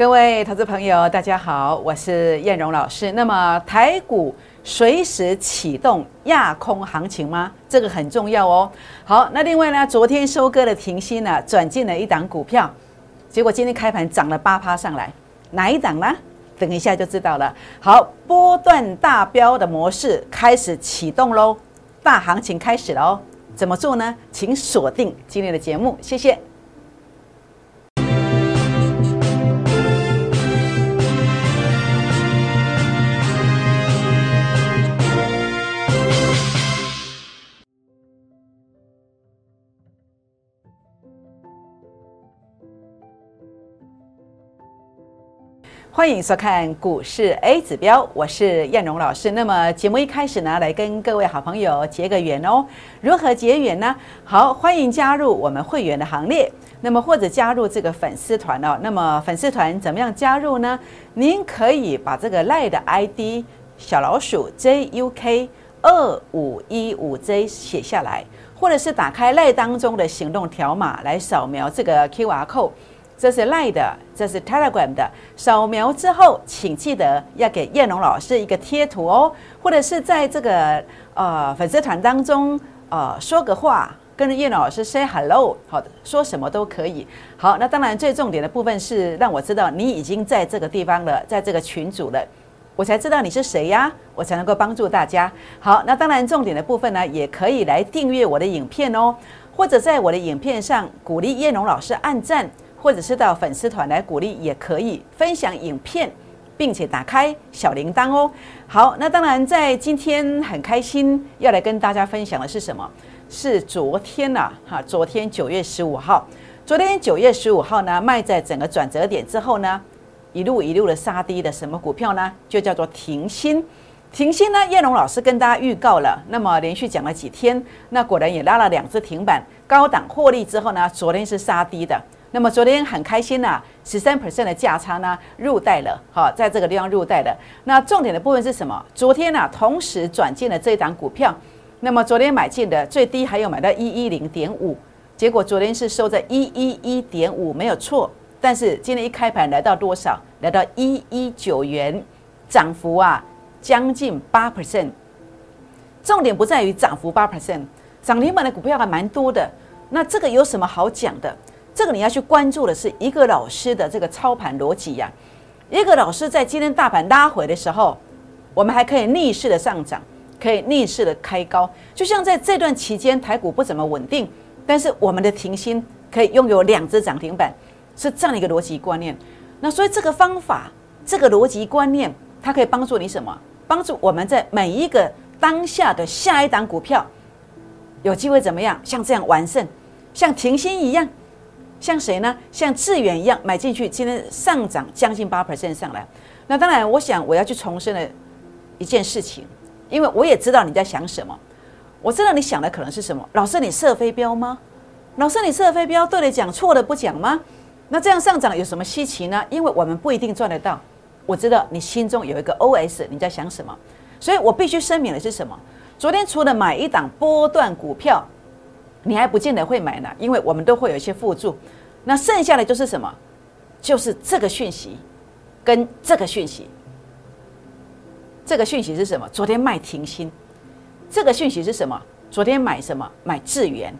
各位投资朋友，大家好，我是燕荣老师。那么台股随时启动亚空行情吗？这个很重要哦。好，那另外呢，昨天收割的停薪呢，转进了一档股票，结果今天开盘涨了八趴上来，哪一档呢？等一下就知道了。好，波段大标的模式开始启动喽，大行情开始了哦。怎么做呢？请锁定今天的节目，谢谢。欢迎收看股市 A 指标，我是燕荣老师。那么节目一开始呢，来跟各位好朋友结个缘哦。如何结缘呢？好，欢迎加入我们会员的行列。那么或者加入这个粉丝团哦。那么粉丝团怎么样加入呢？您可以把这个赖的 ID 小老鼠 JUK 二五一五 J 写下来，或者是打开赖当中的行动条码来扫描这个 QR code。这是 Line 的，这是 Telegram 的。扫描之后，请记得要给燕龙老师一个贴图哦，或者是在这个呃粉丝团当中呃说个话，跟燕龙老师 say hello，好的，说什么都可以。好，那当然最重点的部分是让我知道你已经在这个地方了，在这个群组了，我才知道你是谁呀，我才能够帮助大家。好，那当然重点的部分呢，也可以来订阅我的影片哦，或者在我的影片上鼓励燕龙老师按赞。或者是到粉丝团来鼓励也可以分享影片，并且打开小铃铛哦。好，那当然在今天很开心要来跟大家分享的是什么？是昨天呐，哈，昨天九月十五号，昨天九月十五号呢，卖在整个转折点之后呢，一路一路的杀低的什么股票呢？就叫做停薪。停薪呢，叶龙老师跟大家预告了，那么连续讲了几天，那果然也拉了两只停板，高档获利之后呢，昨天是杀低的。那么昨天很开心呐，十三 percent 的价差呢入袋了，好，在这个地方入袋了。那重点的部分是什么？昨天呢，同时转进了这一档股票。那么昨天买进的最低还有买到一一零点五，结果昨天是收在一一一点五，没有错。但是今天一开盘来到多少？来到一一九元，涨幅啊将近八 percent。重点不在于涨幅八 percent，涨停板的股票还蛮多的。那这个有什么好讲的？这个你要去关注的是一个老师的这个操盘逻辑呀。一个老师在今天大盘拉回的时候，我们还可以逆势的上涨，可以逆势的开高。就像在这段期间，台股不怎么稳定，但是我们的停薪可以拥有两只涨停板，是这样的一个逻辑观念。那所以这个方法，这个逻辑观念，它可以帮助你什么？帮助我们在每一个当下的下一档股票，有机会怎么样？像这样完胜，像停薪一样。像谁呢？像致远一样买进去，今天上涨将近八 percent 上来。那当然，我想我要去重申的一件事情，因为我也知道你在想什么。我知道你想的可能是什么？老师，你射飞镖吗？老师，你射飞镖对的讲，错的不讲吗？那这样上涨有什么稀奇呢？因为我们不一定赚得到。我知道你心中有一个 OS，你在想什么？所以我必须声明的是什么？昨天除了买一档波段股票。你还不见得会买呢，因为我们都会有一些辅助。那剩下的就是什么？就是这个讯息，跟这个讯息。这个讯息是什么？昨天卖停薪。这个讯息是什么？昨天买什么？买智源。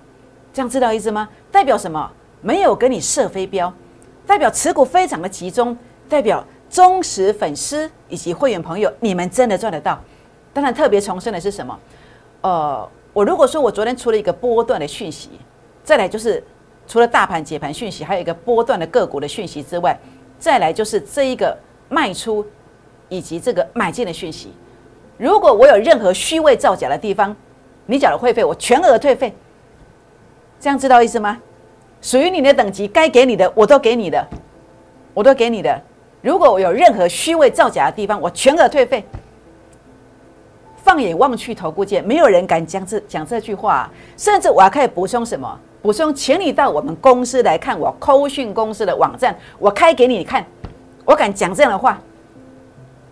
这样知道意思吗？代表什么？没有给你射飞镖，代表持股非常的集中，代表忠实粉丝以及会员朋友，你们真的赚得到。当然，特别重申的是什么？呃。我如果说我昨天出了一个波段的讯息，再来就是除了大盘解盘讯息，还有一个波段的个股的讯息之外，再来就是这一个卖出以及这个买进的讯息。如果我有任何虚伪造假的地方，你缴的会费我全额退费。这样知道意思吗？属于你的等级该给你的我都给你的，我都给你的。如果我有任何虚伪造假的地方，我全额退费。放眼望去，头不见，没有人敢讲这讲这句话。甚至我还可以补充什么？补充，请你到我们公司来看我扣讯公司的网站，我开给你看。我敢讲这样的话，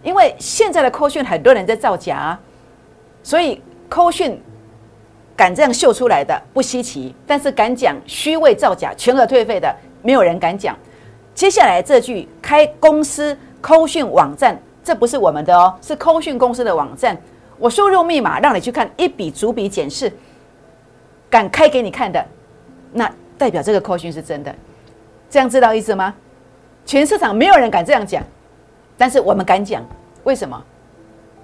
因为现在的扣讯很多人在造假，啊所以扣讯敢这样秀出来的不稀奇。但是敢讲虚伪造假、全额退费的，没有人敢讲。接下来这句开公司扣讯网站，这不是我们的哦，是扣讯公司的网站。我输入密码让你去看一笔逐笔检视，敢开给你看的，那代表这个扣讯是真的。这样知道意思吗？全市场没有人敢这样讲，但是我们敢讲，为什么？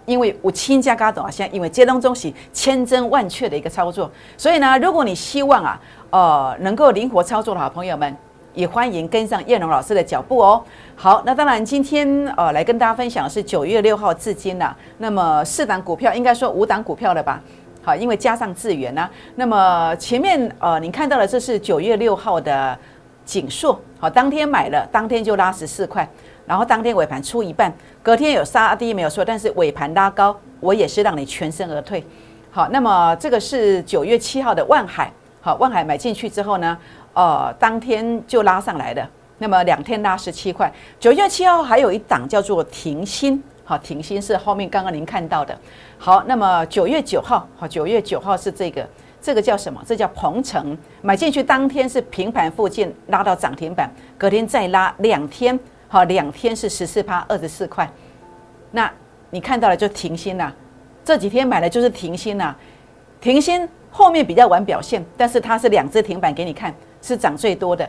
因为我亲家嘎懂啊，现在因为接东中西千真万确的一个操作，所以呢，如果你希望啊，呃，能够灵活操作的好朋友们，也欢迎跟上叶龙老师的脚步哦。好，那当然今天呃来跟大家分享的是九月六号至今呐，那么四档股票应该说五档股票了吧？好，因为加上智源呢，那么前面呃您看到的这是九月六号的锦硕，好，当天买了，当天就拉十四块。然后当天尾盘出一半，隔天有杀低没有错，但是尾盘拉高，我也是让你全身而退。好，那么这个是九月七号的万海，好，万海买进去之后呢，呃，当天就拉上来的，那么两天拉十七块。九月七号还有一档叫做停薪，好，停薪是后面刚刚您看到的。好，那么九月九号，好，九月九号是这个，这个叫什么？这叫鹏程，买进去当天是平盘附近拉到涨停板，隔天再拉两天。好，两天是十四趴，二十四块。那你看到了就停薪了。这几天买的就是停薪了，停薪后面比较晚表现，但是它是两只停板给你看，是涨最多的，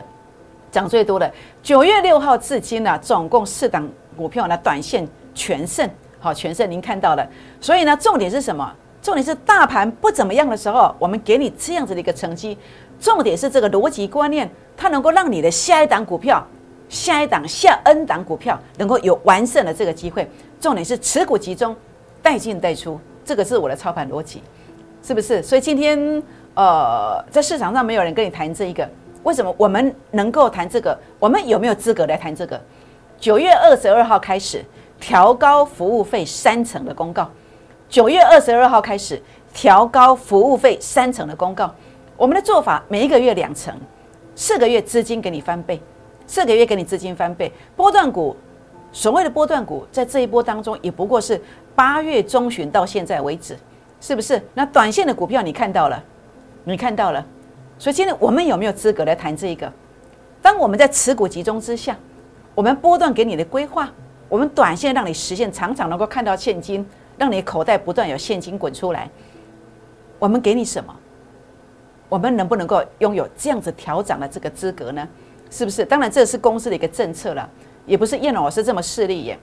涨最多的。九月六号至今呢，总共四档股票呢，短线全胜。好，全胜您看到了。所以呢，重点是什么？重点是大盘不怎么样的时候，我们给你这样子的一个成绩。重点是这个逻辑观念，它能够让你的下一档股票。下一档下 N 档股票能够有完胜的这个机会，重点是持股集中，带进带出，这个是我的操盘逻辑，是不是？所以今天呃，在市场上没有人跟你谈这一个，为什么我们能够谈这个？我们有没有资格来谈这个？九月二十二号开始调高服务费三成的公告，九月二十二号开始调高服务费三成的公告，我们的做法每一个月两成，四个月资金给你翻倍。四个月给你资金翻倍，波段股，所谓的波段股，在这一波当中也不过是八月中旬到现在为止，是不是？那短线的股票你看到了，你看到了，所以今天我们有没有资格来谈这一个？当我们在持股集中之下，我们波段给你的规划，我们短线让你实现常常能够看到现金，让你口袋不断有现金滚出来，我们给你什么？我们能不能够拥有这样子调整的这个资格呢？是不是？当然，这是公司的一个政策了，也不是叶老师这么势利眼，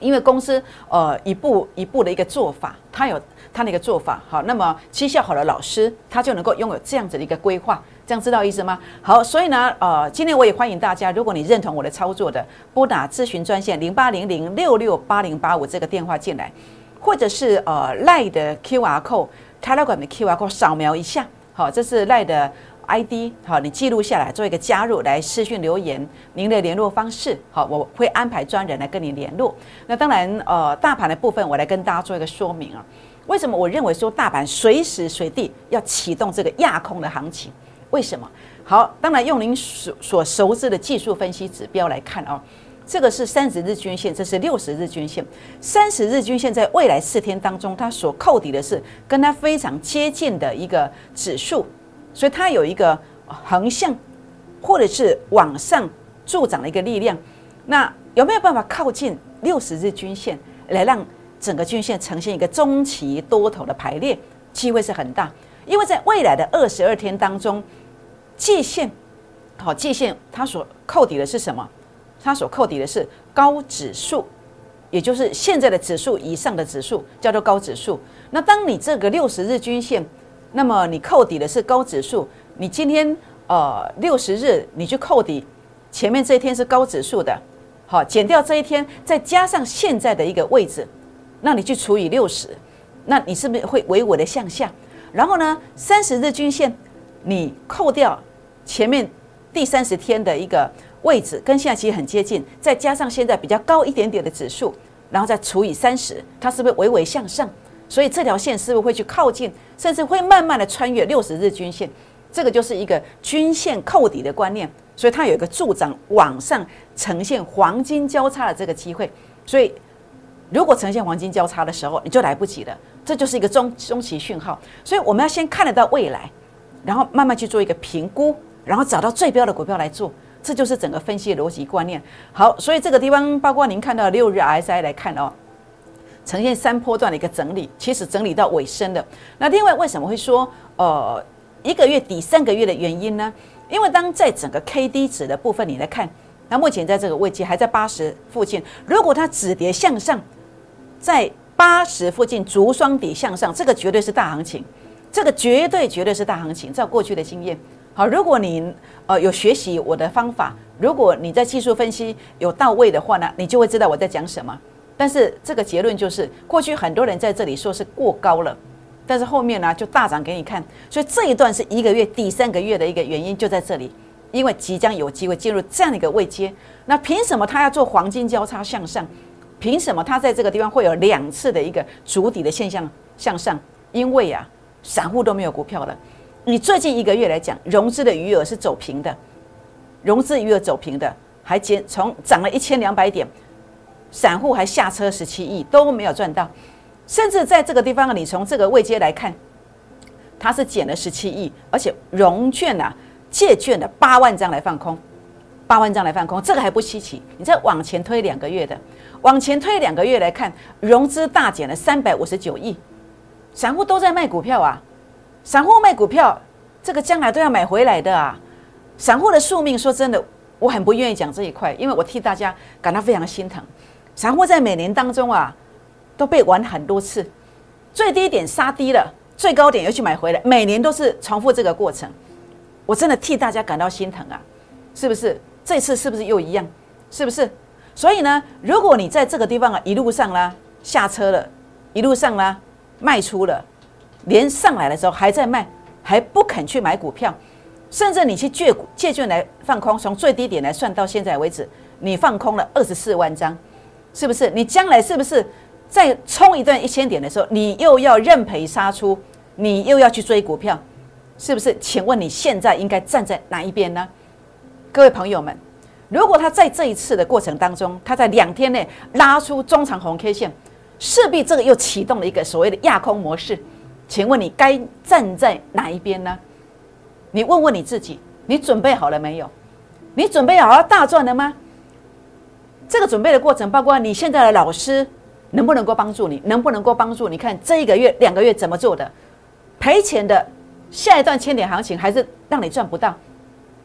因为公司呃一步一步的一个做法，他有他的一个做法。好，那么绩效好的老师，他就能够拥有这样子的一个规划，这样知道意思吗？好，所以呢，呃，今天我也欢迎大家，如果你认同我的操作的，拨打咨询专线零八零零六六八零八五这个电话进来，或者是呃赖的 Q R code，泰拉管的 Q R code 扫描一下，好，这是赖的。ID 好，你记录下来做一个加入，来私讯留言您的联络方式。好，我会安排专人来跟你联络。那当然，呃，大盘的部分我来跟大家做一个说明啊。为什么我认为说大盘随时随地要启动这个亚空的行情？为什么？好，当然用您所所熟知的技术分析指标来看啊，这个是三十日均线，这是六十日均线。三十日均线在未来四天当中，它所扣底的是跟它非常接近的一个指数。所以它有一个横向或者是往上助长的一个力量，那有没有办法靠近六十日均线，来让整个均线呈现一个中期多头的排列？机会是很大，因为在未来的二十二天当中，季线好，季线它所扣底的是什么？它所扣底的是高指数，也就是现在的指数以上的指数叫做高指数。那当你这个六十日均线，那么你扣底的是高指数，你今天呃六十日你去扣底，前面这一天是高指数的，好减掉这一天，再加上现在的一个位置，那你去除以六十，那你是不是会微微的向下？然后呢，三十日均线你扣掉前面第三十天的一个位置，跟现在其实很接近，再加上现在比较高一点点的指数，然后再除以三十，它是不是微微向上？所以这条线是不是会去靠近，甚至会慢慢的穿越六十日均线？这个就是一个均线扣底的观念，所以它有一个助长往上呈现黄金交叉的这个机会。所以如果呈现黄金交叉的时候，你就来不及了，这就是一个中中期讯号。所以我们要先看得到未来，然后慢慢去做一个评估，然后找到最标的股票来做。这就是整个分析逻辑观念。好，所以这个地方包括您看到六日 RSI 来看哦，呈现三波段的一个整理，其实整理到尾声的。那另外为什么会说呃一个月抵三个月的原因呢？因为当在整个 K D 值的部分你来看，那目前在这个位置还在八十附近，如果它止跌向上，在八十附近逐双底向上，这个绝对是大行情，这个绝对绝对是大行情。照过去的经验，好，如果你呃有学习我的方法，如果你在技术分析有到位的话呢，你就会知道我在讲什么。但是这个结论就是，过去很多人在这里说是过高了，但是后面呢就大涨给你看，所以这一段是一个月、第三个月的一个原因就在这里，因为即将有机会进入这样的一个位阶，那凭什么他要做黄金交叉向上？凭什么他在这个地方会有两次的一个足底的现象向上？因为啊，散户都没有股票了。你最近一个月来讲，融资的余额是走平的，融资余额走平的，还减从涨了一千两百点。散户还下车十七亿都没有赚到，甚至在这个地方，你从这个位阶来看，它是减了十七亿，而且融券啊、借券的八万张来放空，八万张来放空，这个还不稀奇。你再往前推两个月的，往前推两个月来看，融资大减了三百五十九亿，散户都在卖股票啊，散户卖股票，这个将来都要买回来的啊。散户的宿命，说真的，我很不愿意讲这一块，因为我替大家感到非常心疼。散户在每年当中啊，都被玩很多次，最低点杀低了，最高点又去买回来，每年都是重复这个过程。我真的替大家感到心疼啊，是不是？这次是不是又一样？是不是？所以呢，如果你在这个地方啊一路上啦下车了，一路上啦卖出了，连上来的时候还在卖，还不肯去买股票，甚至你去借股借券来放空，从最低点来算到现在为止，你放空了二十四万张。是不是你将来是不是再冲一段一千点的时候，你又要认赔杀出，你又要去追股票，是不是？请问你现在应该站在哪一边呢？各位朋友们，如果他在这一次的过程当中，他在两天内拉出中长红 K 线，势必这个又启动了一个所谓的亚空模式。请问你该站在哪一边呢？你问问你自己，你准备好了没有？你准备好要大赚了吗？这个准备的过程，包括你现在的老师能不能够帮助你，能不能够帮助你看这一个月、两个月怎么做的，赔钱的下一段千点行情还是让你赚不到，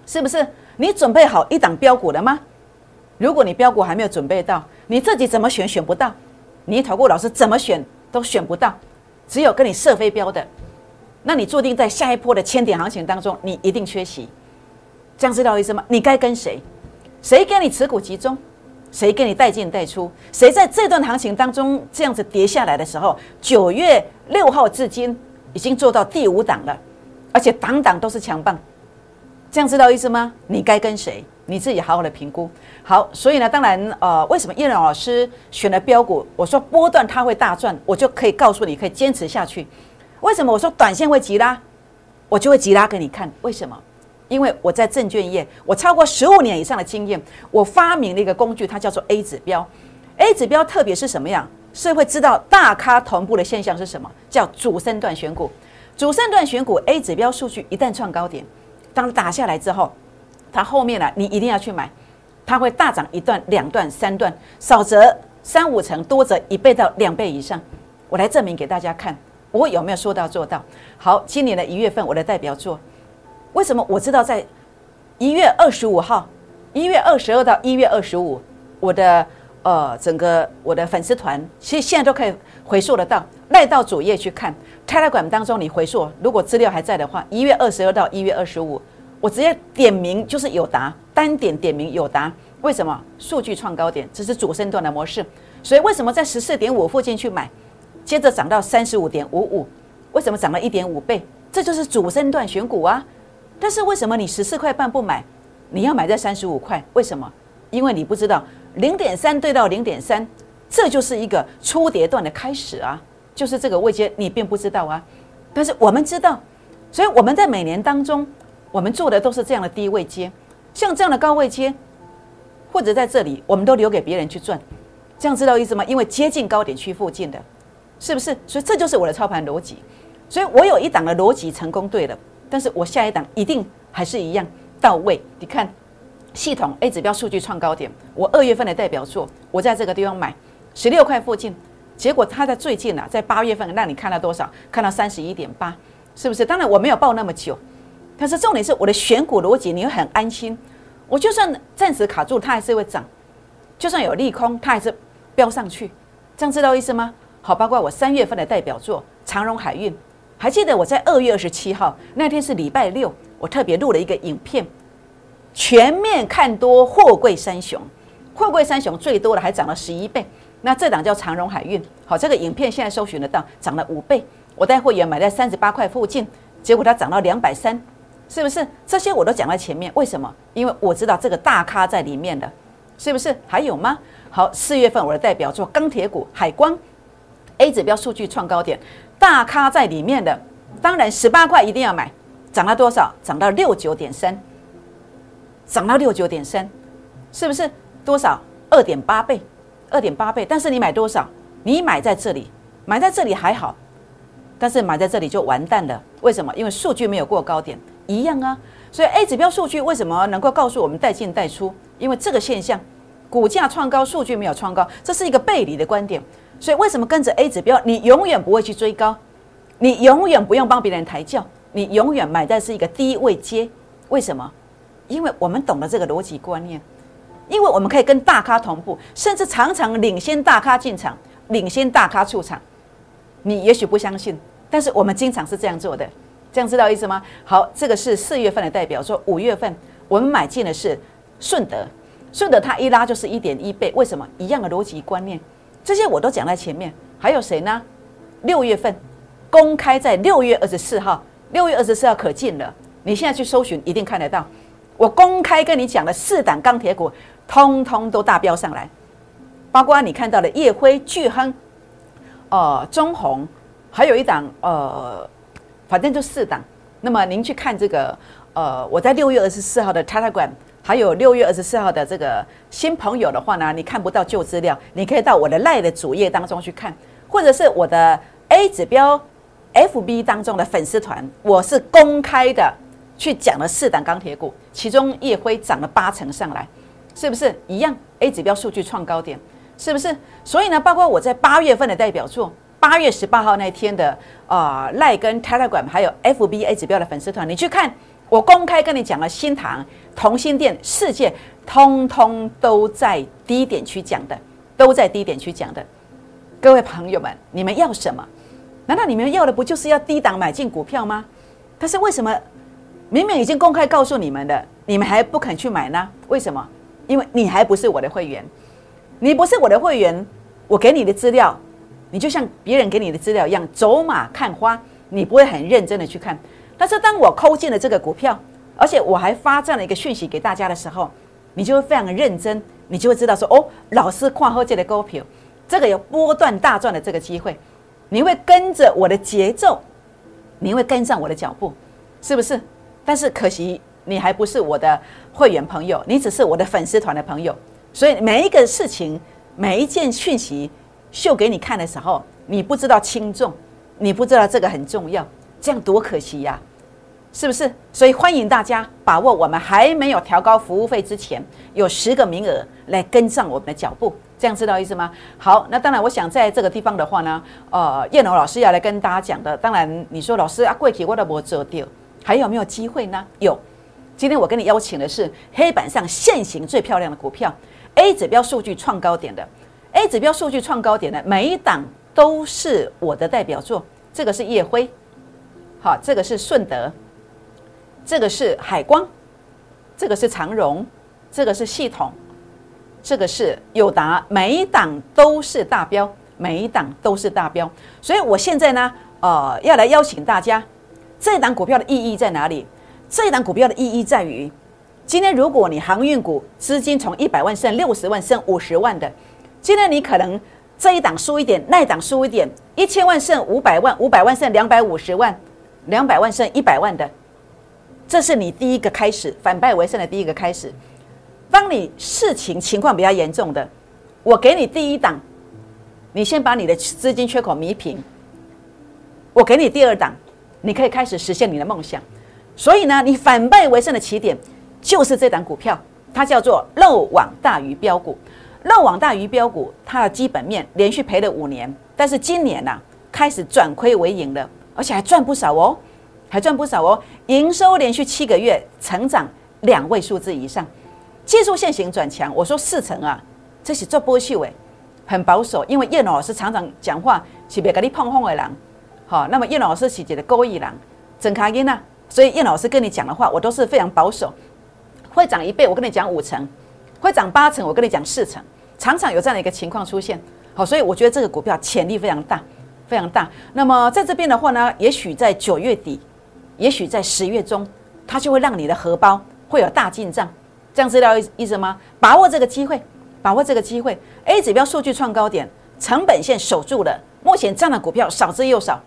是不是？你准备好一档标股了吗？如果你标股还没有准备到，你自己怎么选选不到，你投顾老师怎么选都选不到，只有跟你设飞标的，那你注定在下一波的千点行情当中，你一定缺席。这样知道意思吗？你该跟谁？谁跟你持股集中？谁给你带进带出？谁在这段行情当中这样子跌下来的时候，九月六号至今已经做到第五档了，而且档档都是强棒，这样知道意思吗？你该跟谁？你自己好好的评估。好，所以呢，当然，呃，为什么叶老师选了标股？我说波段它会大赚，我就可以告诉你，可以坚持下去。为什么我说短线会急拉，我就会急拉给你看？为什么？因为我在证券业，我超过十五年以上的经验，我发明了一个工具，它叫做 A 指标。A 指标特别是什么样？是会知道大咖同步的现象是什么？叫主升段选股。主升段选股 A 指标数据一旦创高点，当打下来之后，它后面呢，你一定要去买，它会大涨一段、两段、三段，少则三五成，多则一倍到两倍以上。我来证明给大家看，我有没有说到做到？好，今年的一月份，我的代表作。为什么我知道在一月二十五号、一月二十二到一月二十五，我的呃整个我的粉丝团，其实现在都可以回溯得到，赖到主页去看 Telegram 当中，你回溯，如果资料还在的话，一月二十二到一月二十五，我直接点名就是有答，单点点名有答。为什么？数据创高点，这是主升段的模式。所以为什么在十四点五附近去买，接着涨到三十五点五五，为什么涨了一点五倍？这就是主升段选股啊。但是为什么你十四块半不买？你要买在三十五块？为什么？因为你不知道零点三对到零点三，这就是一个初跌段的开始啊，就是这个位阶你并不知道啊。但是我们知道，所以我们在每年当中，我们做的都是这样的低位阶，像这样的高位阶，或者在这里，我们都留给别人去赚。这样知道意思吗？因为接近高点区附近的，是不是？所以这就是我的操盘逻辑。所以我有一档的逻辑成功对了。但是我下一档一定还是一样到位。你看，系统 A 指标数据创高点，我二月份的代表作，我在这个地方买十六块附近，结果它在最近啊，在八月份让你看到多少？看到三十一点八，是不是？当然我没有报那么久，但是重点是我的选股逻辑，你会很安心。我就算暂时卡住，它还是会涨；就算有利空，它还是飙上去。这样知道意思吗？好，包括我三月份的代表作长荣海运，还记得我在二月二十七号那天是礼拜六，我特别录了一个影片。全面看多货柜三雄，货柜三雄最多的还涨了十一倍。那这档叫长荣海运，好，这个影片现在搜寻得到，涨了五倍。我带会员买在三十八块附近，结果它涨到两百三，是不是？这些我都讲在前面，为什么？因为我知道这个大咖在里面的，是不是？还有吗？好，四月份我的代表作钢铁股海光，A 指标数据创高点，大咖在里面的，当然十八块一定要买，涨了多少？涨到六九点三。涨到六九点三，是不是多少？二点八倍，二点八倍。但是你买多少？你买在这里，买在这里还好，但是买在这里就完蛋了。为什么？因为数据没有过高点，一样啊。所以 A 指标数据为什么能够告诉我们带进带出？因为这个现象，股价创高，数据没有创高，这是一个背离的观点。所以为什么跟着 A 指标，你永远不会去追高，你永远不用帮别人抬轿，你永远买在是一个低位接。为什么？因为我们懂得这个逻辑观念，因为我们可以跟大咖同步，甚至常常领先大咖进场，领先大咖出场。你也许不相信，但是我们经常是这样做的，这样知道意思吗？好，这个是四月份的代表，说五月份我们买进的是顺德，顺德它一拉就是一点一倍，为什么？一样的逻辑观念，这些我都讲在前面。还有谁呢？六月份公开在六月二十四号，六月二十四号可进了，你现在去搜寻一定看得到。我公开跟你讲的四档钢铁股，通通都大飙上来，包括你看到的叶辉、巨亨、呃中红，还有一档呃，反正就四档。那么您去看这个呃，我在六月二十四号的 Telegram，还有六月二十四号的这个新朋友的话呢，你看不到旧资料，你可以到我的赖的主页当中去看，或者是我的 A 指标 FB 当中的粉丝团，我是公开的。去讲了四档钢铁股，其中叶辉涨了八成上来，是不是一样？A 指标数据创高点，是不是？所以呢，包括我在八月份的代表作，八月十八号那天的啊赖跟 Telegram 还有 FBA 指标的粉丝团，你去看，我公开跟你讲了新塘、同心店、世界，通通都在低点区讲的，都在低点区讲的。各位朋友们，你们要什么？难道你们要的不就是要低档买进股票吗？但是为什么？明明已经公开告诉你们的，你们还不肯去买呢？为什么？因为你还不是我的会员，你不是我的会员，我给你的资料，你就像别人给你的资料一样，走马看花，你不会很认真的去看。但是当我抠进了这个股票，而且我还发这样的一个讯息给大家的时候，你就会非常认真，你就会知道说，哦，老师跨后界的股票，这个有波段大赚的这个机会，你会跟着我的节奏，你会跟上我的脚步，是不是？但是可惜你还不是我的会员朋友，你只是我的粉丝团的朋友，所以每一个事情、每一件讯息秀给你看的时候，你不知道轻重，你不知道这个很重要，这样多可惜呀，是不是？所以欢迎大家把握我们还没有调高服务费之前，有十个名额来跟上我们的脚步，这样知道意思吗？好，那当然，我想在这个地方的话呢，呃，叶龙老师要来跟大家讲的，当然你说老师啊，贵体我都没做掉。还有没有机会呢？有，今天我跟你邀请的是黑板上现行最漂亮的股票，A 指标数据创高点的，A 指标数据创高点的每一档都是我的代表作。这个是叶辉，好，这个是顺德，这个是海光，这个是长荣，这个是系统，这个是友达，每一档都是大标，每一档都是大标。所以我现在呢，呃，要来邀请大家。这一档股票的意义在哪里？这一档股票的意义在于，今天如果你航运股资金从一百万剩六十万剩五十万的，今天你可能这一档输一点，那一档输一点，一千万剩五百万，五百万剩两百五十万，两百万剩一百万的，这是你第一个开始反败为胜的第一个开始。当你事情情况比较严重的，我给你第一档，你先把你的资金缺口弥平，我给你第二档。你可以开始实现你的梦想，所以呢，你反败为胜的起点就是这档股票，它叫做漏网大鱼标股。漏网大鱼标股，它的基本面连续赔了五年，但是今年呢开始转亏为盈了，而且还赚不少哦，还赚不少哦。营收连续七个月成长两位数字以上，技术线型转强。我说四成啊，这是做波秀诶，很保守，因为叶老师常常讲话是别跟你碰碰的人，好，那么叶老师是觉得勾一人，整卡音啊，所以叶老师跟你讲的话，我都是非常保守，会涨一倍，我跟你讲五成。会涨八成，我跟你讲四成，常常有这样的一个情况出现。好，所以我觉得这个股票潜力非常大，非常大。那么在这边的话呢，也许在九月底，也许在十月中，它就会让你的荷包会有大进账。这样知道意意思吗？把握这个机会，把握这个机会。A 指标数据创高点，成本线守住了。目前这样的股票少之又少，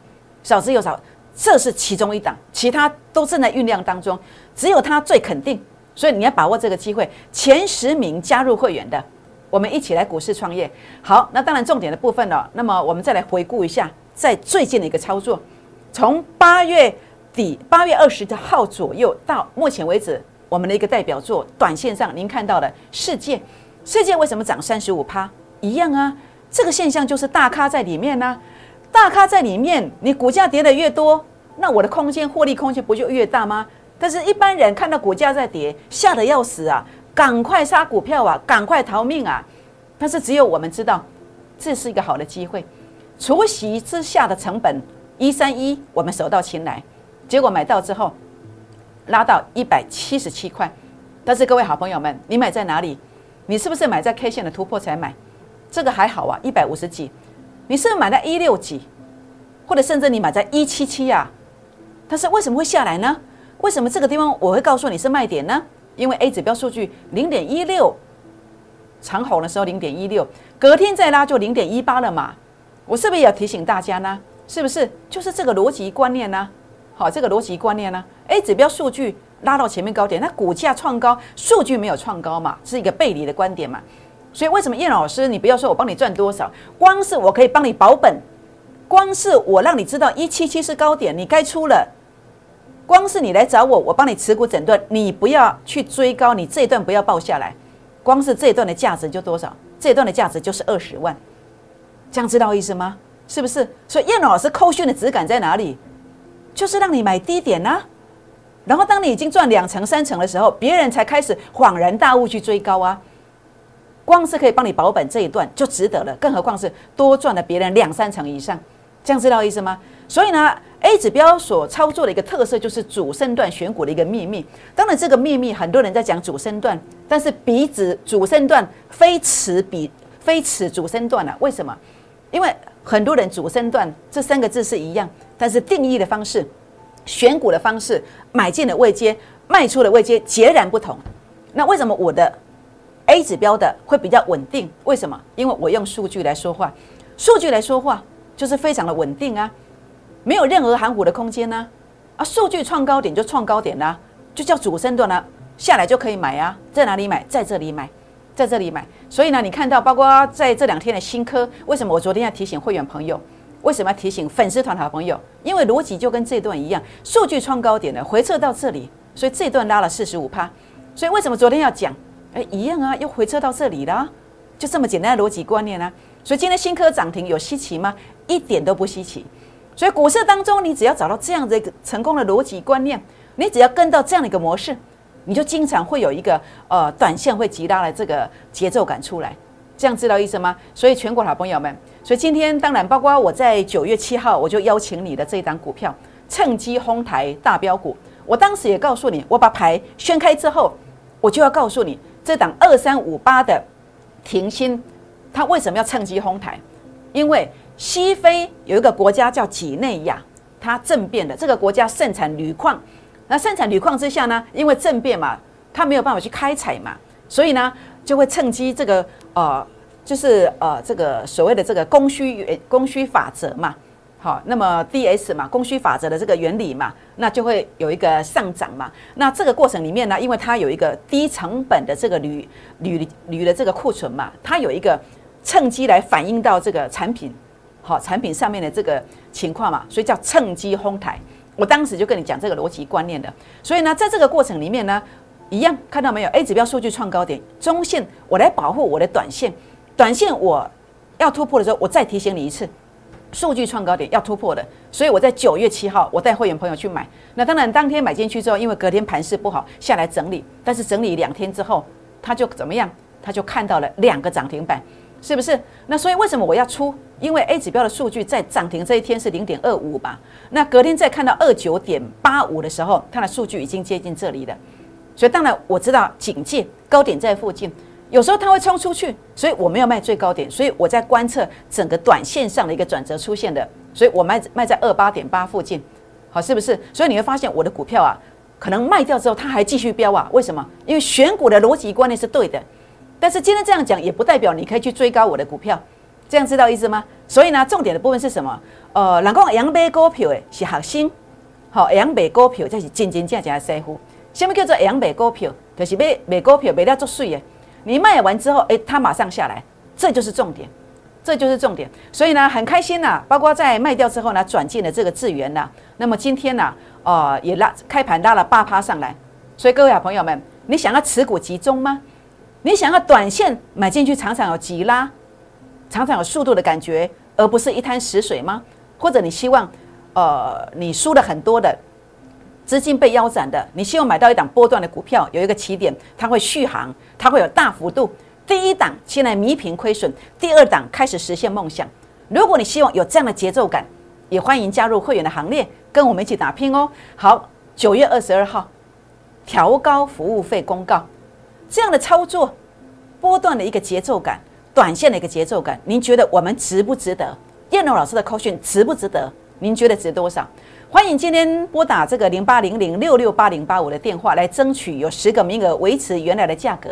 少之又少。这是其中一档，其他都正在酝酿当中，只有它最肯定。所以你要把握这个机会，前十名加入会员的，我们一起来股市创业。好，那当然重点的部分了。那么我们再来回顾一下，在最近的一个操作，从八月底八月二十号左右到目前为止，我们的一个代表作，短线上您看到的世界，世界为什么涨三十五趴？一样啊，这个现象就是大咖在里面呢，大咖在里面，你股价跌的越多，那我的空间获利空间不就越大吗？但是，一般人看到股价在跌，吓得要死啊！赶快杀股票啊！赶快逃命啊！但是，只有我们知道，这是一个好的机会。除夕之下的成本一三一，我们手到擒来。结果买到之后，拉到一百七十七块。但是，各位好朋友们，你买在哪里？你是不是买在 K 线的突破才买？这个还好啊，一百五十几。你是不是买在一六几？或者甚至你买在一七七呀？但是为什么会下来呢？为什么这个地方我会告诉你是卖点呢？因为 A 指标数据零点一六，长红的时候零点一六，隔天再拉就零点一八了嘛。我是不是也要提醒大家呢？是不是就是这个逻辑观念呢？好，这个逻辑观念呢？A 指标数据拉到前面高点，那股价创高，数据没有创高嘛，是一个背离的观点嘛。所以为什么叶老师，你不要说我帮你赚多少，光是我可以帮你保本，光是我让你知道一七七是高点，你该出了。光是你来找我，我帮你持股整顿，你不要去追高，你这一段不要报下来。光是这一段的价值就多少？这一段的价值就是二十万，这样知道意思吗？是不是？所以燕老师扣讯的质感在哪里？就是让你买低点呐，然后当你已经赚两成、三成的时候，别人才开始恍然大悟去追高啊。光是可以帮你保本这一段就值得了，更何况是多赚了别人两三成以上，这样知道意思吗？所以呢？A 指标所操作的一个特色就是主升段选股的一个秘密。当然，这个秘密很多人在讲主升段，但是彼指主升段非此彼非此主升段了。为什么？因为很多人主升段这三个字是一样，但是定义的方式、选股的方式、买进的位阶、卖出的位阶截然不同。那为什么我的 A 指标的会比较稳定？为什么？因为我用数据来说话，数据来说话就是非常的稳定啊。没有任何含糊的空间呢，啊，数据创高点就创高点啦，就叫主升段啦，下来就可以买啊，在哪里买？在这里买，在这里买。所以呢，你看到包括在这两天的新科，为什么我昨天要提醒会员朋友？为什么要提醒粉丝团好朋友？因为逻辑就跟这段一样，数据创高点的回撤到这里，所以这段拉了四十五趴。所以为什么昨天要讲？哎，一样啊，又回撤到这里了，就这么简单的逻辑观念啊。所以今天新科涨停有稀奇吗？一点都不稀奇。所以股市当中，你只要找到这样的一个成功的逻辑观念，你只要跟到这样的一个模式，你就经常会有一个呃短线会极大的这个节奏感出来。这样知道意思吗？所以全国好朋友们，所以今天当然包括我在九月七号我就邀请你的这一档股票，趁机哄抬大标股。我当时也告诉你，我把牌宣开之后，我就要告诉你这档二三五八的停薪，它为什么要趁机哄抬？因为西非有一个国家叫几内亚，它政变的这个国家盛产铝矿，那盛产铝矿之下呢，因为政变嘛，它没有办法去开采嘛，所以呢就会趁机这个呃，就是呃这个所谓的这个供需原供需法则嘛，好，那么 D S 嘛，供需法则的这个原理嘛，那就会有一个上涨嘛。那这个过程里面呢，因为它有一个低成本的这个铝铝铝的这个库存嘛，它有一个趁机来反映到这个产品。好，产品上面的这个情况嘛，所以叫趁机哄抬。我当时就跟你讲这个逻辑观念的。所以呢，在这个过程里面呢，一样看到没有？A 指标数据创高点，中线我来保护我的短线，短线我要突破的时候，我再提醒你一次，数据创高点要突破的。所以我在九月七号，我带会员朋友去买。那当然当天买进去之后，因为隔天盘势不好，下来整理，但是整理两天之后，他就怎么样？他就看到了两个涨停板。是不是？那所以为什么我要出？因为 A 指标的数据在涨停这一天是零点二五吧？那隔天再看到二九点八五的时候，它的数据已经接近这里了。所以当然我知道警戒高点在附近，有时候它会冲出去，所以我没有卖最高点。所以我在观测整个短线上的一个转折出现的，所以我卖卖在二八点八附近，好，是不是？所以你会发现我的股票啊，可能卖掉之后它还继续飙啊？为什么？因为选股的逻辑观念是对的。但是今天这样讲也不代表你可以去追高我的股票，这样知道意思吗？所以呢，重点的部分是什么？呃，人讲阳买股票的是核心，好，阳买股票才是真真正正的师傅。什么叫做阳买股票？就是买买股票买了做税的。你卖完之后，哎，它马上下来，这就是重点，这就是重点。所以呢，很开心呐，包括在卖掉之后呢，转进了这个智源呐。那么今天呢，呃，也拉开盘拉了八趴上来。所以各位好朋友们，你想要持股集中吗？你想要短线买进去，常常有急拉，常常有速度的感觉，而不是一滩死水吗？或者你希望，呃，你输了很多的资金被腰斩的，你希望买到一档波段的股票，有一个起点，它会续航，它会有大幅度。第一档先来弥平亏损，第二档开始实现梦想。如果你希望有这样的节奏感，也欢迎加入会员的行列，跟我们一起打拼哦。好，九月二十二号调高服务费公告。这样的操作，波段的一个节奏感，短线的一个节奏感，您觉得我们值不值得？燕龙老师的扣讯值不值得？您觉得值多少？欢迎今天拨打这个零八零零六六八零八五的电话来争取有十个名额维持原来的价格，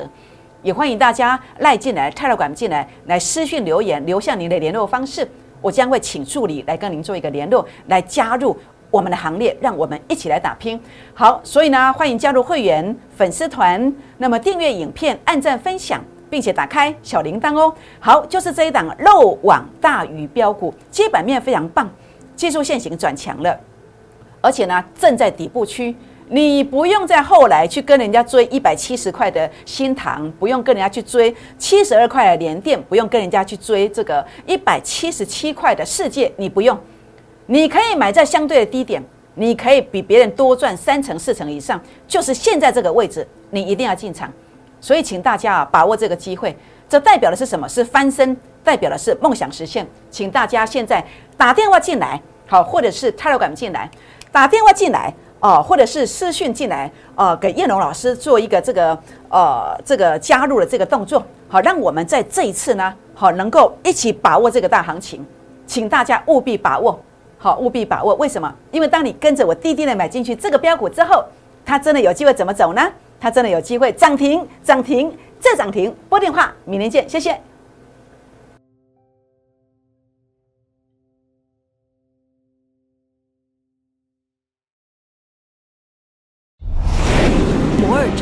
也欢迎大家赖进来泰勒管进来来私讯留言，留下您的联络方式，我将会请助理来跟您做一个联络，来加入。我们的行列，让我们一起来打拼。好，所以呢，欢迎加入会员粉丝团。那么订阅影片、按赞、分享，并且打开小铃铛哦。好，就是这一档漏网大鱼标股，基本面非常棒，技术线型转强了，而且呢，正在底部区。你不用在后来去跟人家追一百七十块的新塘，不用跟人家去追七十二块的联电，不用跟人家去追这个一百七十七块的世界，你不用。你可以买在相对的低点，你可以比别人多赚三成四成以上，就是现在这个位置，你一定要进场。所以，请大家啊把握这个机会。这代表的是什么？是翻身，代表的是梦想实现。请大家现在打电话进来，好，或者是 Telegram 进来，打电话进来哦，或者是私讯进来，呃，给叶龙老师做一个这个呃这个加入的这个动作，好，让我们在这一次呢，好，能够一起把握这个大行情，请大家务必把握。好，务必把握。为什么？因为当你跟着我滴滴的买进去这个标股之后，它真的有机会怎么走呢？它真的有机会涨停，涨停再涨停。拨电话，明天见，谢谢。